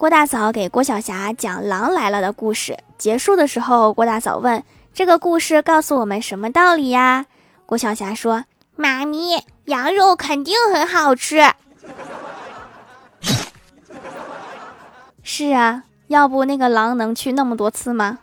郭大嫂给郭晓霞讲狼来了的故事。结束的时候郭大嫂问这个故事告诉我们什么道理呀？郭晓霞说妈咪羊肉肯定很好吃。是啊要不那个狼能去那么多次吗？